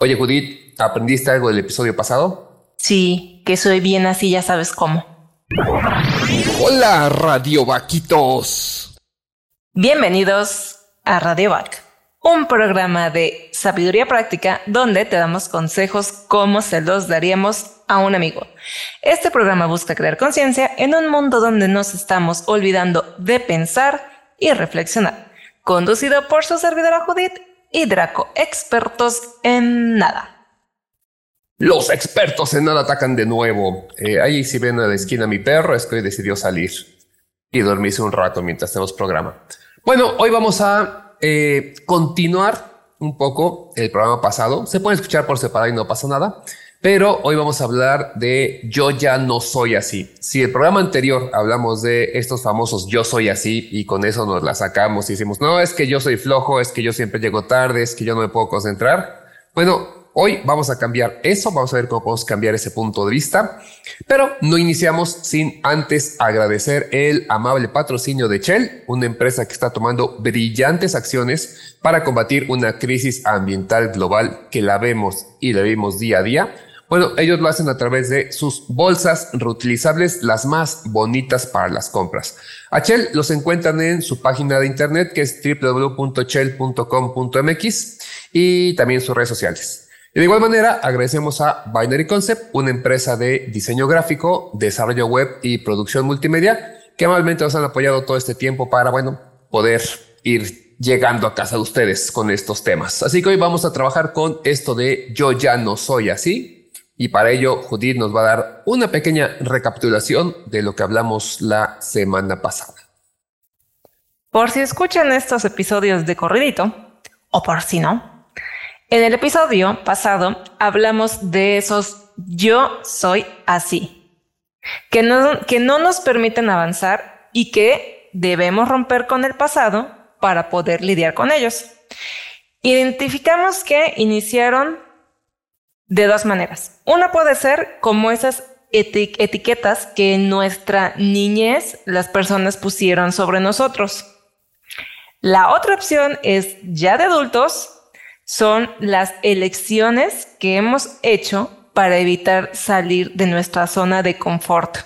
Oye, Judith, ¿aprendiste algo del episodio pasado? Sí, que soy bien así, ya sabes cómo. Hola, Radio Vaquitos. Bienvenidos a Radio Vac, un programa de sabiduría práctica donde te damos consejos como se los daríamos a un amigo. Este programa busca crear conciencia en un mundo donde nos estamos olvidando de pensar y reflexionar. Conducido por su servidora Judith y Draco, expertos en nada. Los expertos en nada atacan de nuevo. Eh, ahí si ven a la esquina mi perro, es que hoy decidió salir y dormirse un rato mientras tenemos programa. Bueno, hoy vamos a eh, continuar un poco el programa pasado. Se puede escuchar por separado y no pasa nada. Pero hoy vamos a hablar de Yo ya no soy así. Si el programa anterior hablamos de estos famosos Yo soy así y con eso nos la sacamos y decimos, no, es que yo soy flojo, es que yo siempre llego tarde, es que yo no me puedo concentrar. Bueno, hoy vamos a cambiar eso, vamos a ver cómo podemos cambiar ese punto de vista, pero no iniciamos sin antes agradecer el amable patrocinio de Shell, una empresa que está tomando brillantes acciones para combatir una crisis ambiental global que la vemos y la vemos día a día bueno, ellos lo hacen a través de sus bolsas reutilizables, las más bonitas para las compras. A Shell los encuentran en su página de internet que es www.shell.com.mx y también sus redes sociales. de igual manera, agradecemos a Binary Concept, una empresa de diseño gráfico, desarrollo web y producción multimedia, que amablemente nos han apoyado todo este tiempo para, bueno, poder ir llegando a casa de ustedes con estos temas. Así que hoy vamos a trabajar con esto de yo ya no soy así, y para ello, Judith nos va a dar una pequeña recapitulación de lo que hablamos la semana pasada. Por si escuchan estos episodios de corridito, o por si no, en el episodio pasado hablamos de esos yo soy así, que no, que no nos permiten avanzar y que debemos romper con el pasado para poder lidiar con ellos. Identificamos que iniciaron de dos maneras. Una puede ser como esas etiquetas que en nuestra niñez las personas pusieron sobre nosotros. La otra opción es ya de adultos, son las elecciones que hemos hecho para evitar salir de nuestra zona de confort,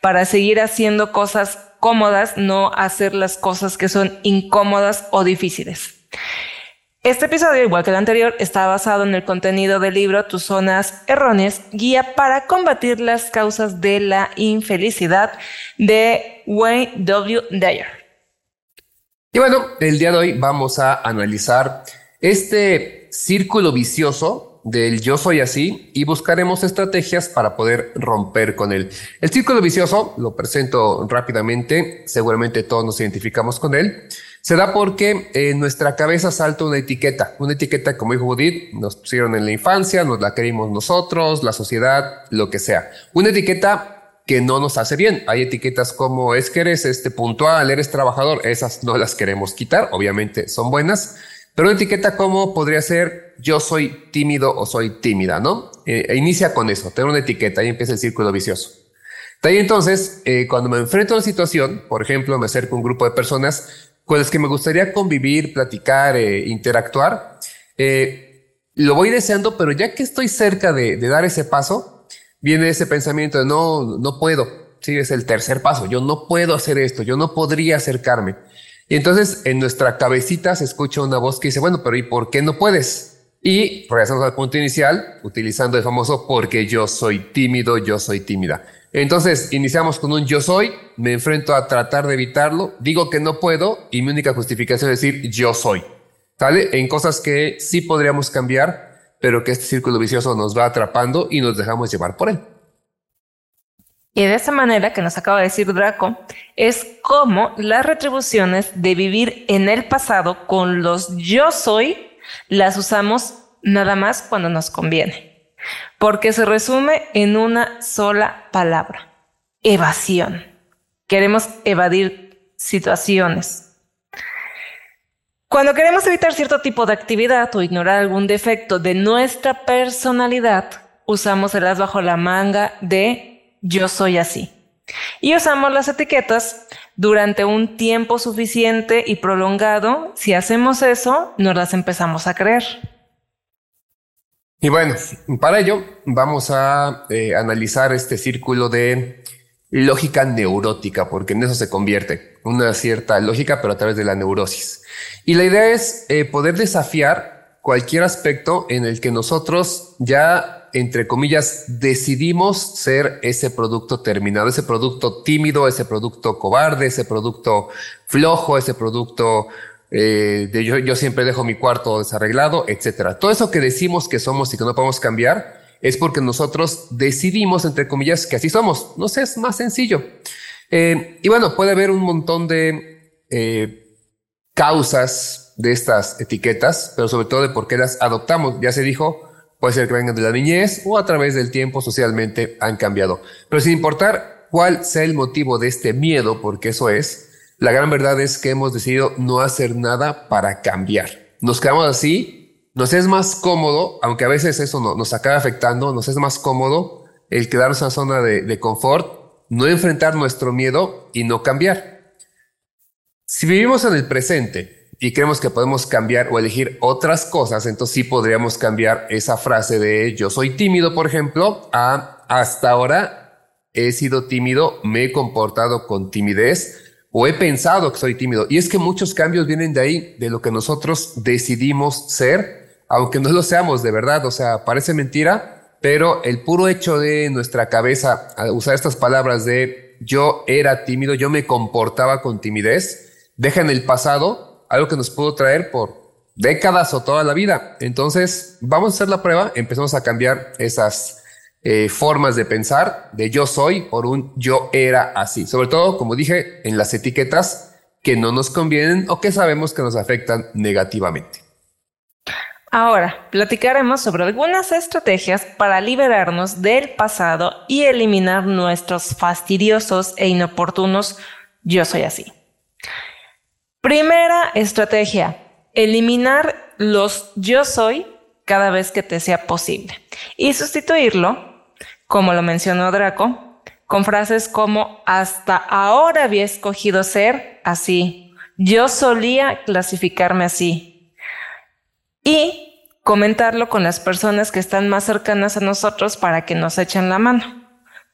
para seguir haciendo cosas cómodas, no hacer las cosas que son incómodas o difíciles. Este episodio, igual que el anterior, está basado en el contenido del libro Tus zonas erróneas, guía para combatir las causas de la infelicidad de Wayne W. Dyer. Y bueno, el día de hoy vamos a analizar este círculo vicioso del yo soy así y buscaremos estrategias para poder romper con él. El círculo vicioso, lo presento rápidamente, seguramente todos nos identificamos con él se da porque en nuestra cabeza salta una etiqueta, una etiqueta como dijo Judith, nos pusieron en la infancia, nos la querimos nosotros, la sociedad, lo que sea. Una etiqueta que no nos hace bien. Hay etiquetas como es que eres este puntual, eres trabajador, esas no las queremos quitar, obviamente son buenas, pero una etiqueta como podría ser yo soy tímido o soy tímida, ¿no? Eh, e inicia con eso, tener una etiqueta, ahí empieza el círculo vicioso. De ahí entonces, eh, cuando me enfrento a una situación, por ejemplo, me acerco a un grupo de personas, con las que me gustaría convivir, platicar, eh, interactuar. Eh, lo voy deseando, pero ya que estoy cerca de, dar ese paso, viene ese pensamiento de no, no puedo. Sí, es el tercer paso. Yo no puedo hacer esto. Yo no podría acercarme. Y entonces en nuestra cabecita se escucha una voz que dice, bueno, pero ¿y por qué no puedes? Y regresamos al punto inicial, utilizando el famoso porque yo soy tímido, yo soy tímida. Entonces, iniciamos con un yo soy, me enfrento a tratar de evitarlo, digo que no puedo y mi única justificación es decir yo soy. ¿Sale? En cosas que sí podríamos cambiar, pero que este círculo vicioso nos va atrapando y nos dejamos llevar por él. Y de esa manera que nos acaba de decir Draco, es como las retribuciones de vivir en el pasado con los yo soy las usamos nada más cuando nos conviene porque se resume en una sola palabra, evasión. Queremos evadir situaciones. Cuando queremos evitar cierto tipo de actividad o ignorar algún defecto de nuestra personalidad, usamos el as bajo la manga de yo soy así. Y usamos las etiquetas durante un tiempo suficiente y prolongado. Si hacemos eso, nos las empezamos a creer. Y bueno, para ello vamos a eh, analizar este círculo de lógica neurótica, porque en eso se convierte una cierta lógica, pero a través de la neurosis. Y la idea es eh, poder desafiar cualquier aspecto en el que nosotros ya, entre comillas, decidimos ser ese producto terminado, ese producto tímido, ese producto cobarde, ese producto flojo, ese producto eh, de yo, siempre dejo mi cuarto desarreglado, etcétera. Todo eso que decimos que somos y que no podemos cambiar es porque nosotros decidimos, entre comillas, que así somos. No sé, es más sencillo. Eh, y bueno, puede haber un montón de eh, causas de estas etiquetas, pero sobre todo de por qué las adoptamos. Ya se dijo, puede ser que vengan de la niñez o a través del tiempo socialmente han cambiado. Pero sin importar cuál sea el motivo de este miedo, porque eso es, la gran verdad es que hemos decidido no hacer nada para cambiar. Nos quedamos así, nos es más cómodo, aunque a veces eso nos acaba afectando, nos es más cómodo el quedarnos en una zona de, de confort, no enfrentar nuestro miedo y no cambiar. Si vivimos en el presente y creemos que podemos cambiar o elegir otras cosas, entonces sí podríamos cambiar esa frase de yo soy tímido, por ejemplo, a hasta ahora he sido tímido, me he comportado con timidez o he pensado que soy tímido. Y es que muchos cambios vienen de ahí, de lo que nosotros decidimos ser, aunque no lo seamos de verdad. O sea, parece mentira, pero el puro hecho de nuestra cabeza usar estas palabras de yo era tímido, yo me comportaba con timidez, deja en el pasado algo que nos pudo traer por décadas o toda la vida. Entonces, vamos a hacer la prueba, empezamos a cambiar esas eh, formas de pensar de yo soy por un yo era así. Sobre todo, como dije, en las etiquetas que no nos convienen o que sabemos que nos afectan negativamente. Ahora, platicaremos sobre algunas estrategias para liberarnos del pasado y eliminar nuestros fastidiosos e inoportunos yo soy así. Primera estrategia, eliminar los yo soy cada vez que te sea posible y sustituirlo como lo mencionó Draco, con frases como hasta ahora había escogido ser así, yo solía clasificarme así. Y comentarlo con las personas que están más cercanas a nosotros para que nos echen la mano.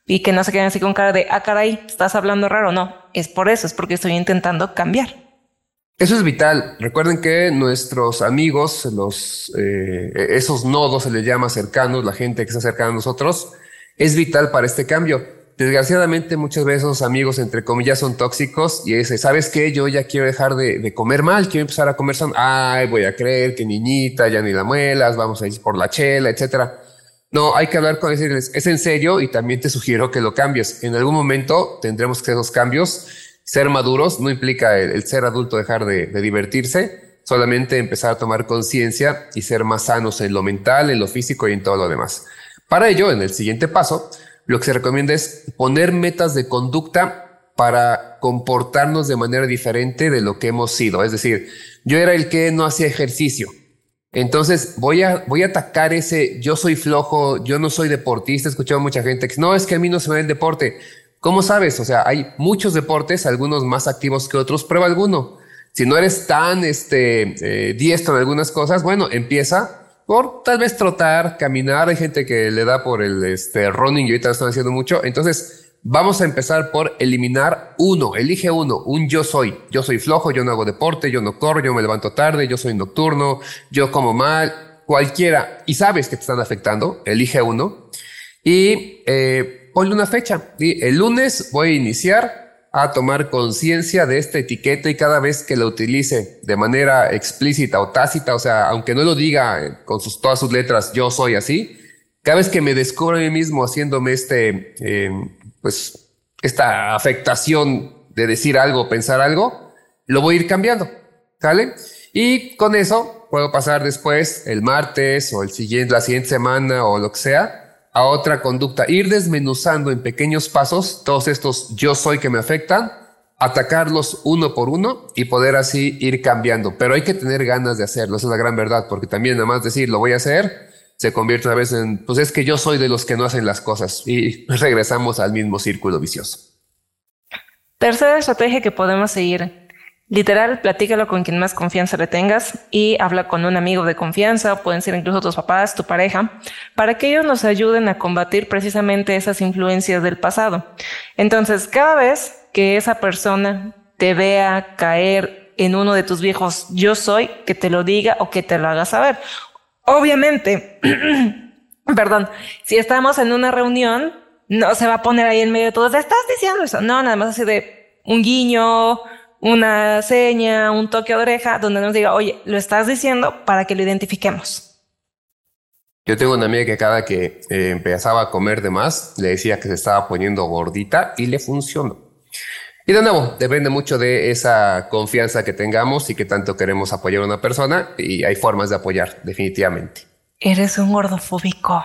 Y que no se queden así con cara de, ah, caray, estás hablando raro. No, es por eso, es porque estoy intentando cambiar. Eso es vital. Recuerden que nuestros amigos, eh, esos nodos se les llama cercanos, la gente que está cercana a nosotros, es vital para este cambio. Desgraciadamente muchas veces los amigos, entre comillas, son tóxicos y dice, ¿sabes qué? Yo ya quiero dejar de, comer mal, quiero empezar a comer sano. Ay, voy a creer que niñita, ya ni la muelas, vamos a ir por la chela, etcétera. No, hay que hablar con decirles, es en serio y también te sugiero que lo cambies. En algún momento tendremos que hacer los cambios. Ser maduros no implica el, ser adulto dejar de, de divertirse, solamente empezar a tomar conciencia y ser más sanos en lo mental, en lo físico y en todo lo demás. Para ello, en el siguiente paso, lo que se recomienda es poner metas de conducta para comportarnos de manera diferente de lo que hemos sido. Es decir, yo era el que no hacía ejercicio. Entonces voy a, voy a atacar ese yo soy flojo, yo no soy deportista. He escuchado mucha gente que no es que a mí no se me da el deporte. ¿Cómo sabes? O sea, hay muchos deportes, algunos más activos que otros. Prueba alguno. Si no eres tan este, eh, diestro en algunas cosas, bueno, empieza por tal vez trotar, caminar. Hay gente que le da por el este, running y ahorita lo están haciendo mucho. Entonces, vamos a empezar por eliminar uno. Elige uno, un yo soy. Yo soy flojo, yo no hago deporte, yo no corro, yo me levanto tarde, yo soy nocturno, yo como mal, cualquiera. Y sabes que te están afectando, elige uno. Y eh, ponle una fecha. El lunes voy a iniciar a tomar conciencia de esta etiqueta y cada vez que la utilice de manera explícita o tácita, o sea, aunque no lo diga con sus, todas sus letras, yo soy así, cada vez que me descubro a mí mismo haciéndome este, eh, pues, esta afectación de decir algo, pensar algo, lo voy a ir cambiando, ¿sale? Y con eso puedo pasar después el martes o el siguiente, la siguiente semana o lo que sea, a otra conducta, ir desmenuzando en pequeños pasos todos estos yo soy que me afectan, atacarlos uno por uno y poder así ir cambiando. Pero hay que tener ganas de hacerlo, esa es la gran verdad, porque también nada más decir lo voy a hacer se convierte una vez en, pues es que yo soy de los que no hacen las cosas y regresamos al mismo círculo vicioso. Tercera estrategia que podemos seguir. Literal, platícalo con quien más confianza le tengas y habla con un amigo de confianza, pueden ser incluso tus papás, tu pareja, para que ellos nos ayuden a combatir precisamente esas influencias del pasado. Entonces, cada vez que esa persona te vea caer en uno de tus viejos yo soy, que te lo diga o que te lo haga saber. Obviamente, perdón, si estamos en una reunión, no se va a poner ahí en medio de todos, estás diciendo eso. No, nada más así de un guiño, una seña, un toque de oreja, donde nos diga, oye, lo estás diciendo para que lo identifiquemos. Yo tengo una amiga que cada que eh, empezaba a comer de más, le decía que se estaba poniendo gordita y le funcionó. Y de nuevo, depende mucho de esa confianza que tengamos y que tanto queremos apoyar a una persona y hay formas de apoyar, definitivamente. Eres un gordofóbico.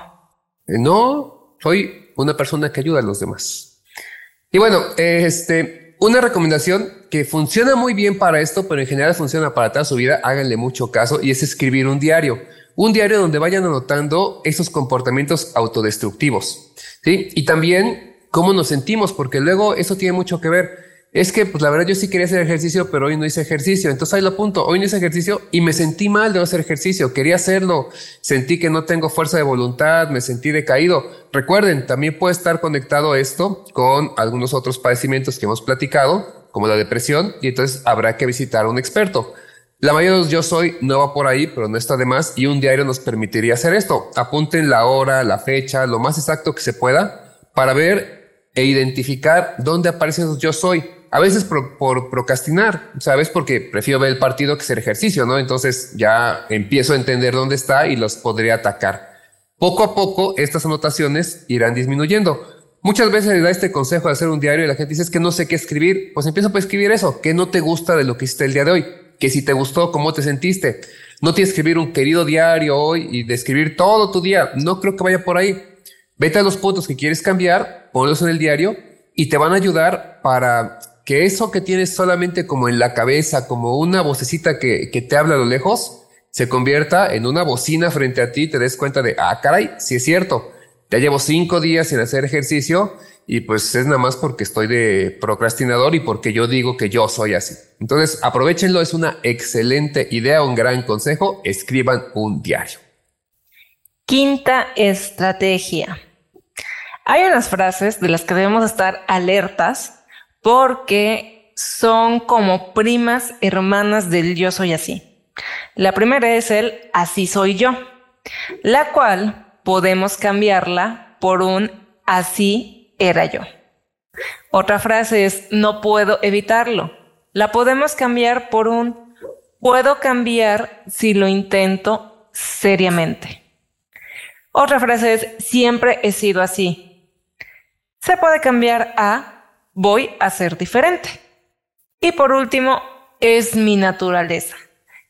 No, soy una persona que ayuda a los demás. Y bueno, este, una recomendación que funciona muy bien para esto, pero en general funciona para toda su vida, háganle mucho caso y es escribir un diario. Un diario donde vayan anotando esos comportamientos autodestructivos. ¿sí? Y también cómo nos sentimos, porque luego eso tiene mucho que ver es que, pues la verdad, yo sí quería hacer ejercicio, pero hoy no hice ejercicio. Entonces ahí lo apunto. Hoy no hice ejercicio y me sentí mal de no hacer ejercicio. Quería hacerlo. Sentí que no tengo fuerza de voluntad, me sentí decaído. Recuerden, también puede estar conectado esto con algunos otros padecimientos que hemos platicado, como la depresión, y entonces habrá que visitar a un experto. La mayoría de los yo soy no va por ahí, pero no está de más y un diario nos permitiría hacer esto. Apunten la hora, la fecha, lo más exacto que se pueda para ver e identificar dónde aparecen los yo soy a veces por, procrastinar, ¿sabes? Porque prefiero ver el partido que hacer ejercicio, ¿no? Entonces ya empiezo a entender dónde está y los podría atacar. Poco a poco estas anotaciones irán disminuyendo. Muchas veces le da este consejo de hacer un diario y la gente dice es que no sé qué escribir. Pues empieza a escribir eso. ¿Qué no te gusta de lo que hiciste el día de hoy? Que si te gustó, ¿cómo te sentiste? No tienes que escribir un querido diario hoy y describir todo tu día. No creo que vaya por ahí. Vete a los puntos que quieres cambiar, ponlos en el diario y te van a ayudar para que eso que tienes solamente como en la cabeza, como una vocecita que, te habla a lo lejos, se convierta en una bocina frente a ti, te des cuenta de, ah, caray, sí es cierto, ya llevo cinco días sin hacer ejercicio y pues es nada más porque estoy de procrastinador y porque yo digo que yo soy así. Entonces, aprovechenlo, es una excelente idea, un gran consejo, escriban un diario. Quinta estrategia. Hay unas frases de las que debemos estar alertas porque son como primas hermanas del yo soy así. La primera es el así soy yo, la cual podemos cambiarla por un así era yo. Otra frase es no puedo evitarlo. La podemos cambiar por un puedo cambiar si lo intento seriamente. Otra frase es siempre he sido así. Se puede cambiar a voy a ser diferente. Y por último, es mi naturaleza.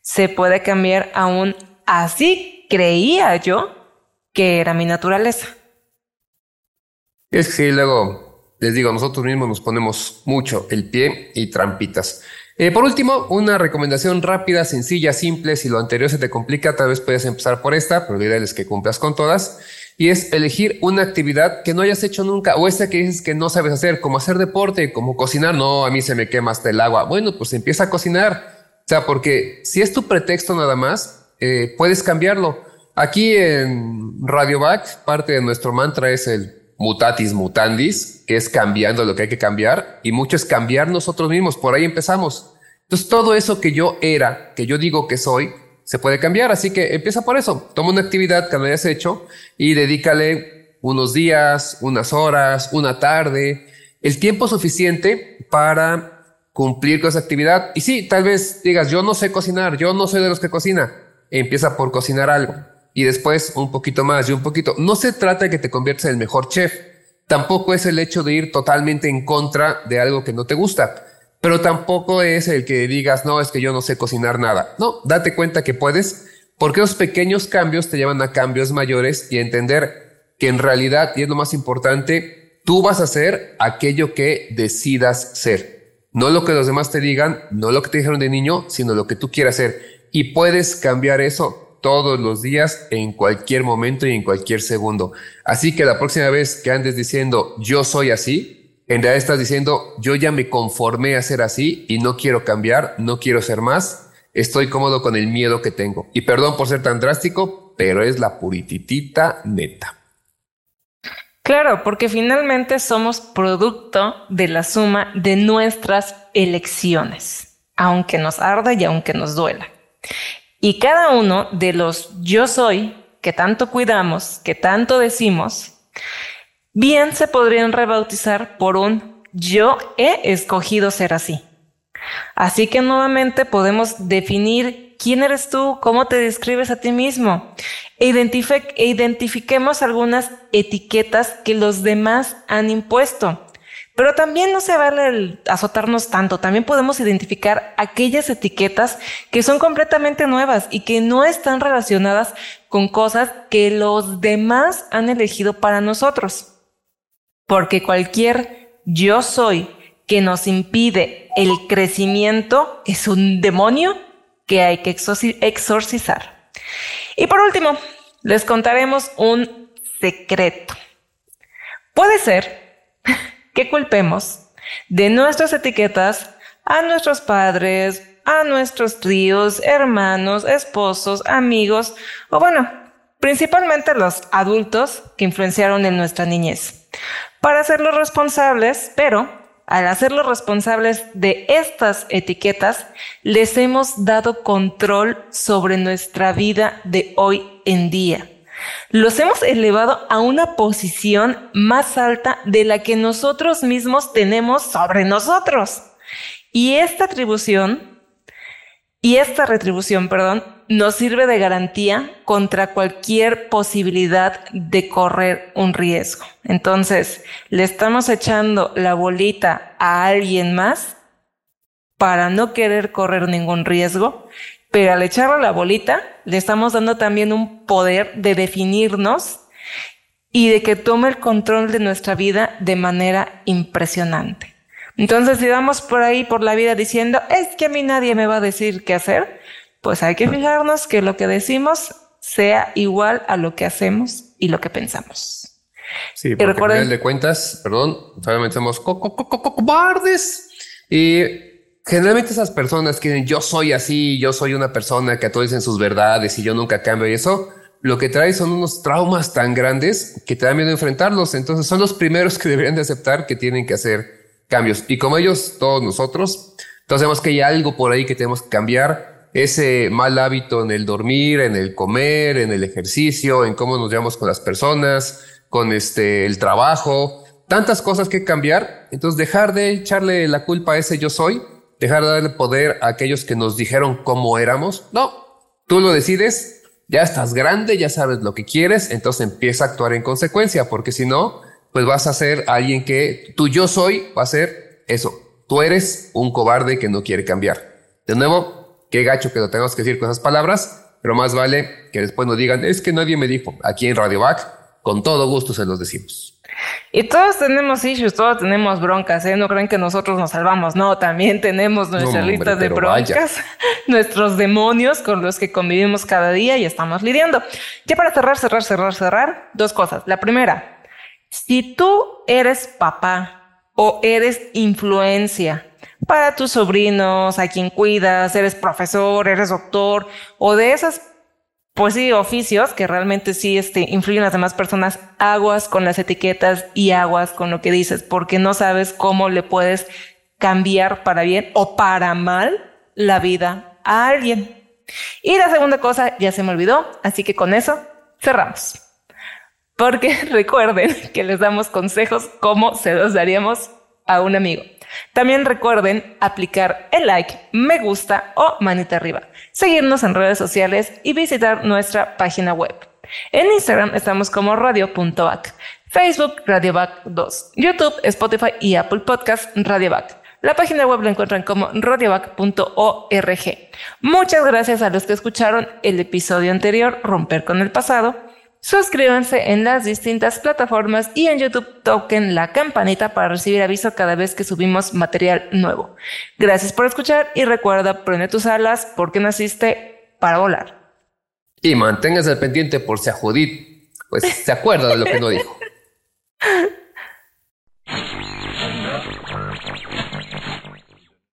Se puede cambiar a un así creía yo que era mi naturaleza. Es que luego les digo, nosotros mismos nos ponemos mucho el pie y trampitas. Eh, por último, una recomendación rápida, sencilla, simple. Si lo anterior se te complica, tal vez puedes empezar por esta, pero la idea es que cumplas con todas y es elegir una actividad que no hayas hecho nunca o esa que dices que no sabes hacer, como hacer deporte, como cocinar. No, a mí se me quema hasta el agua. Bueno, pues empieza a cocinar. O sea, porque si es tu pretexto nada más, eh, puedes cambiarlo. Aquí en Radio Back, parte de nuestro mantra es el mutatis mutandis, que es cambiando lo que hay que cambiar, y mucho es cambiar nosotros mismos. Por ahí empezamos. Entonces, todo eso que yo era, que yo digo que soy, se puede cambiar. Así que empieza por eso. Toma una actividad que no hayas hecho y dedícale unos días, unas horas, una tarde, el tiempo suficiente para cumplir con esa actividad. Y sí, tal vez digas, yo no sé cocinar, yo no soy de los que cocina. Empieza por cocinar algo y después un poquito más y un poquito. No se trata de que te conviertas en el mejor chef. Tampoco es el hecho de ir totalmente en contra de algo que no te gusta pero tampoco es el que digas, no, es que yo no sé cocinar nada. No, date cuenta que puedes, porque los pequeños cambios te llevan a cambios mayores y entender que en realidad, y es lo más importante, tú vas a hacer aquello que decidas ser. No lo que los demás te digan, no lo que te dijeron de niño, sino lo que tú quieras hacer. Y puedes cambiar eso todos los días, en cualquier momento y en cualquier segundo. Así que la próxima vez que andes diciendo yo soy así, en realidad estás diciendo, yo ya me conformé a ser así y no quiero cambiar, no quiero ser más, estoy cómodo con el miedo que tengo. Y perdón por ser tan drástico, pero es la purititita neta. Claro, porque finalmente somos producto de la suma de nuestras elecciones, aunque nos arda y aunque nos duela. Y cada uno de los yo soy que tanto cuidamos, que tanto decimos, bien se podrían rebautizar por un yo he escogido ser así. Así que nuevamente podemos definir quién eres tú, cómo te describes a ti mismo e, identifiquemos algunas etiquetas que los demás han impuesto. Pero también no se vale azotarnos tanto, también podemos identificar aquellas etiquetas que son completamente nuevas y que no están relacionadas con cosas que los demás han elegido para nosotros. Porque cualquier yo soy que nos impide el crecimiento es un demonio que hay que exorcizar. Y por último, les contaremos un secreto. Puede ser que culpemos de nuestras etiquetas a nuestros padres, a nuestros tíos, hermanos, esposos, amigos o bueno, principalmente los adultos que influenciaron en nuestra niñez. Para hacerlos responsables, pero al hacerlos responsables de estas etiquetas, les hemos dado control sobre nuestra vida de hoy en día. Los hemos elevado a una posición más alta de la que nosotros mismos tenemos sobre nosotros. Y esta atribución, y esta retribución, perdón, nos sirve de garantía contra cualquier posibilidad de correr un riesgo. Entonces, le estamos echando la bolita a alguien más para no querer correr ningún riesgo, pero al echarle la bolita, le estamos dando también un poder de definirnos y de que tome el control de nuestra vida de manera impresionante. Entonces, si vamos por ahí por la vida diciendo, es que a mí nadie me va a decir qué hacer, pues hay que fijarnos que lo que decimos sea igual a lo que hacemos y lo que pensamos. Sí, porque recuerden, al final de cuentas, perdón, solamente somos cobardes y generalmente esas personas que yo soy así, yo soy una persona que a todos dicen sus verdades y yo nunca cambio y eso, lo que trae son unos traumas tan grandes que te dan miedo enfrentarlos. Entonces son los primeros que deberían de aceptar que tienen que hacer cambios. Y como ellos, todos nosotros, entonces vemos que hay algo por ahí que tenemos que cambiar ese mal hábito en el dormir, en el comer, en el ejercicio, en cómo nos llevamos con las personas, con este, el trabajo, tantas cosas que cambiar. Entonces dejar de echarle la culpa a ese yo soy, dejar de darle poder a aquellos que nos dijeron cómo éramos. No, tú lo decides, ya estás grande, ya sabes lo que quieres, entonces empieza a actuar en consecuencia, porque si no, pues vas a ser alguien que tu yo soy va a ser eso. Tú eres un cobarde que no quiere cambiar. De nuevo, Qué gacho que lo tenemos que decir con esas palabras, pero más vale que después nos digan, es que nadie me dijo. Aquí en Radio Back, con todo gusto se los decimos. Y todos tenemos issues, todos tenemos broncas, ¿eh? No creen que nosotros nos salvamos, no, también tenemos nuestra lista de broncas, nuestros demonios con los que convivimos cada día y estamos lidiando. Ya para cerrar, cerrar, cerrar, cerrar, dos cosas. La primera, si tú eres papá o eres influencia para tus sobrinos, a quien cuidas, eres profesor, eres doctor, o de esas, pues sí, oficios que realmente sí este, influyen las demás personas, aguas con las etiquetas y aguas con lo que dices, porque no sabes cómo le puedes cambiar para bien o para mal la vida a alguien. Y la segunda cosa ya se me olvidó, así que con eso cerramos. Porque recuerden que les damos consejos como se los daríamos a un amigo. También recuerden aplicar el like, me gusta o manita arriba, seguirnos en redes sociales y visitar nuestra página web. En Instagram estamos como radio.back, Facebook radioback 2, YouTube, Spotify y Apple Podcast radioback. La página web la encuentran como radioback.org. Muchas gracias a los que escucharon el episodio anterior, Romper con el pasado Suscríbanse en las distintas plataformas y en YouTube toquen la campanita para recibir aviso cada vez que subimos material nuevo. Gracias por escuchar y recuerda, prende tus alas porque naciste para volar. Y manténgase al pendiente por si a Judith, pues se acuerda de lo que no dijo.